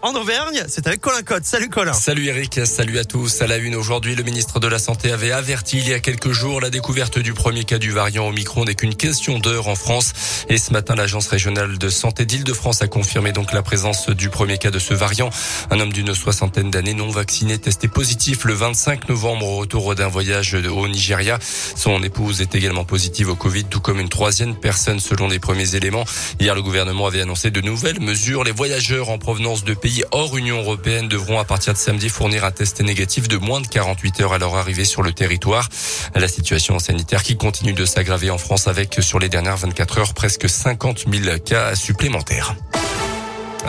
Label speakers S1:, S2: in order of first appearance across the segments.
S1: En Auvergne, c'est avec Colin Cotte. Salut Colin.
S2: Salut Eric, salut à tous. À la une aujourd'hui, le ministre de la Santé avait averti il y a quelques jours la découverte du premier cas du variant Omicron n'est qu'une question d'heure en France. Et ce matin, l'agence régionale de santé d'Île-de-France a confirmé donc la présence du premier cas de ce variant. Un homme d'une soixantaine d'années non vacciné testé positif le 25 novembre au retour d'un voyage au Nigeria. Son épouse est également positive au Covid, tout comme une troisième personne selon les premiers éléments. Hier, le gouvernement avait annoncé de nouvelles mesures. Les voyageurs en provenance de pays hors Union européenne devront à partir de samedi fournir un test négatif de moins de 48 heures à leur arrivée sur le territoire. La situation sanitaire qui continue de s'aggraver en France avec sur les dernières 24 heures presque 50 000 cas supplémentaires.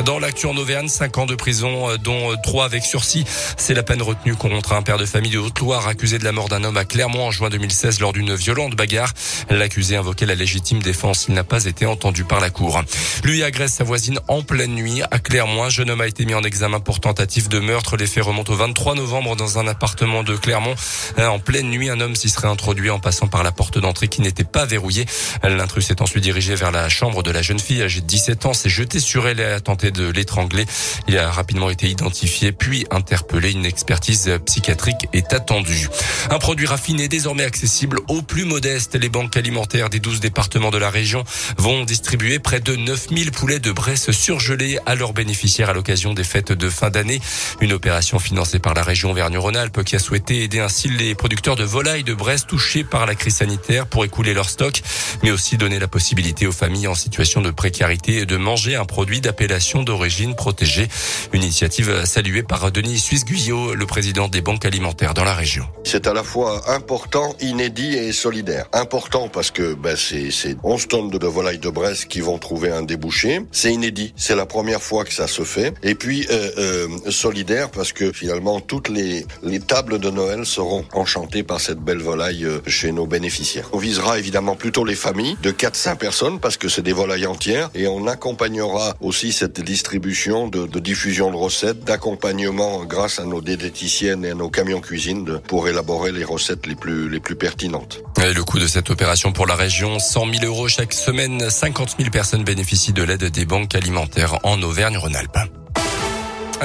S2: Dans l'actu en Auvergne, 5 ans de prison, euh, dont 3 euh, avec sursis. C'est la peine retenue contre un père de famille de Haute-Loire accusé de la mort d'un homme à Clermont en juin 2016 lors d'une violente bagarre. L'accusé invoquait la légitime défense. Il n'a pas été entendu par la cour. Lui agresse sa voisine en pleine nuit à Clermont. Un jeune homme a été mis en examen pour tentative de meurtre. Les faits remontent au 23 novembre dans un appartement de Clermont. Euh, en pleine nuit, un homme s'y serait introduit en passant par la porte d'entrée qui n'était pas verrouillée. L'intrus s'est ensuite dirigé vers la chambre de la jeune fille âgée de 17 ans, s'est jeté sur elle et a de l'étrangler. Il a rapidement été identifié puis interpellé. Une expertise psychiatrique est attendue. Un produit raffiné désormais accessible aux plus modestes. Les banques alimentaires des 12 départements de la région vont distribuer près de 9000 poulets de Bresse surgelés à leurs bénéficiaires à l'occasion des fêtes de fin d'année. Une opération financée par la région Vergne-Rhône-Alpes qui a souhaité aider ainsi les producteurs de volailles de Bresse touchés par la crise sanitaire pour écouler leur stock, mais aussi donner la possibilité aux familles en situation de précarité de manger un produit d'appellation d'origine protégée. Une initiative saluée par Denis Suisse-Guyot, le président des banques alimentaires dans la région.
S3: C'est à la fois important, inédit et solidaire. Important parce que ben, c'est 11 tonnes de, volailles de Bresse qui vont trouver un débouché. C'est inédit, c'est la première fois que ça se fait. Et puis euh, euh, solidaire parce que finalement toutes les, les tables de Noël seront enchantées par cette belle volaille euh, chez nos bénéficiaires. On visera évidemment plutôt les familles de 4-5 personnes parce que c'est des volailles entières et on accompagnera aussi cette distribution, de, de diffusion de recettes, d'accompagnement grâce à nos diététiciennes et à nos camions cuisine pour élaborer les recettes les plus, pertinentes.
S2: Le coût de cette opération pour la région, 100 000 euros chaque semaine. 50 000 personnes bénéficient de l'aide des banques alimentaires en Auvergne-Rhône-Alpes.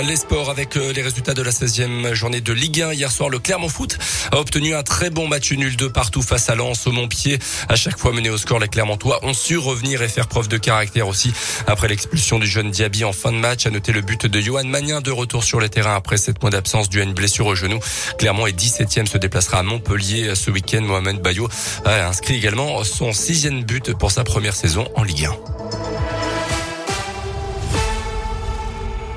S2: Les sports avec euh, les résultats de la 16e journée de Ligue 1. Hier soir, le Clermont Foot a obtenu un très bon match nul de partout face à Lens au Montpied. À chaque fois mené au score, les Clermontois ont su revenir et faire preuve de caractère aussi. Après l'expulsion du jeune Diaby en fin de match, à noter le but de Johan Magnin de retour sur le terrain après sept mois d'absence dû à une blessure au genou. Clermont est 17e, se déplacera à Montpellier ce week-end. Mohamed Bayo a inscrit également son sixième but pour sa première saison en Ligue 1.